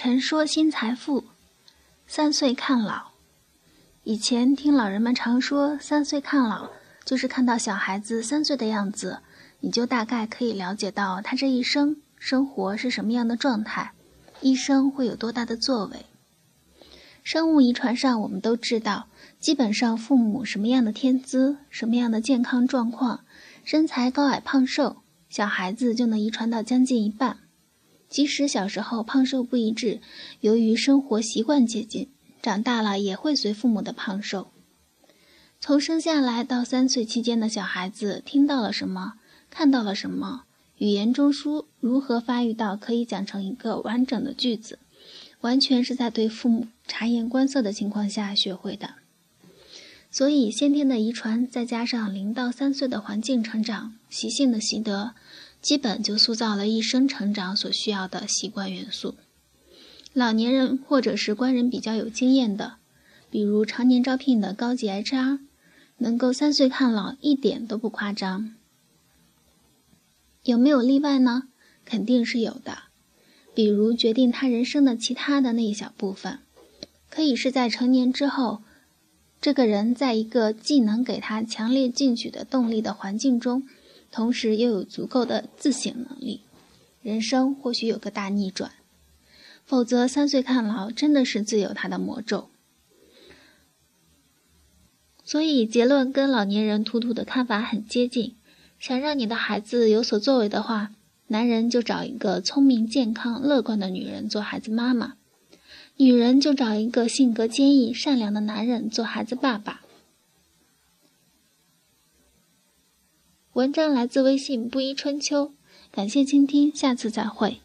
陈说新财富，三岁看老。以前听老人们常说“三岁看老”，就是看到小孩子三岁的样子，你就大概可以了解到他这一生生活是什么样的状态，一生会有多大的作为。生物遗传上，我们都知道，基本上父母什么样的天资、什么样的健康状况、身材高矮胖瘦，小孩子就能遗传到将近一半。即使小时候胖瘦不一致，由于生活习惯接近，长大了也会随父母的胖瘦。从生下来到三岁期间的小孩子，听到了什么，看到了什么，语言中枢如何发育到可以讲成一个完整的句子，完全是在对父母察言观色的情况下学会的。所以，先天的遗传再加上零到三岁的环境成长、习性的习得。基本就塑造了一生成长所需要的习惯元素。老年人或者是官人比较有经验的，比如常年招聘的高级 HR，能够三岁看老一点都不夸张。有没有例外呢？肯定是有的。比如决定他人生的其他的那一小部分，可以是在成年之后，这个人在一个既能给他强烈进取的动力的环境中。同时又有足够的自省能力，人生或许有个大逆转。否则，三岁看老真的是自有它的魔咒。所以结论跟老年人图图的看法很接近。想让你的孩子有所作为的话，男人就找一个聪明、健康、乐观的女人做孩子妈妈；女人就找一个性格坚毅、善良的男人做孩子爸爸。文章来自微信布衣春秋，感谢倾听，下次再会。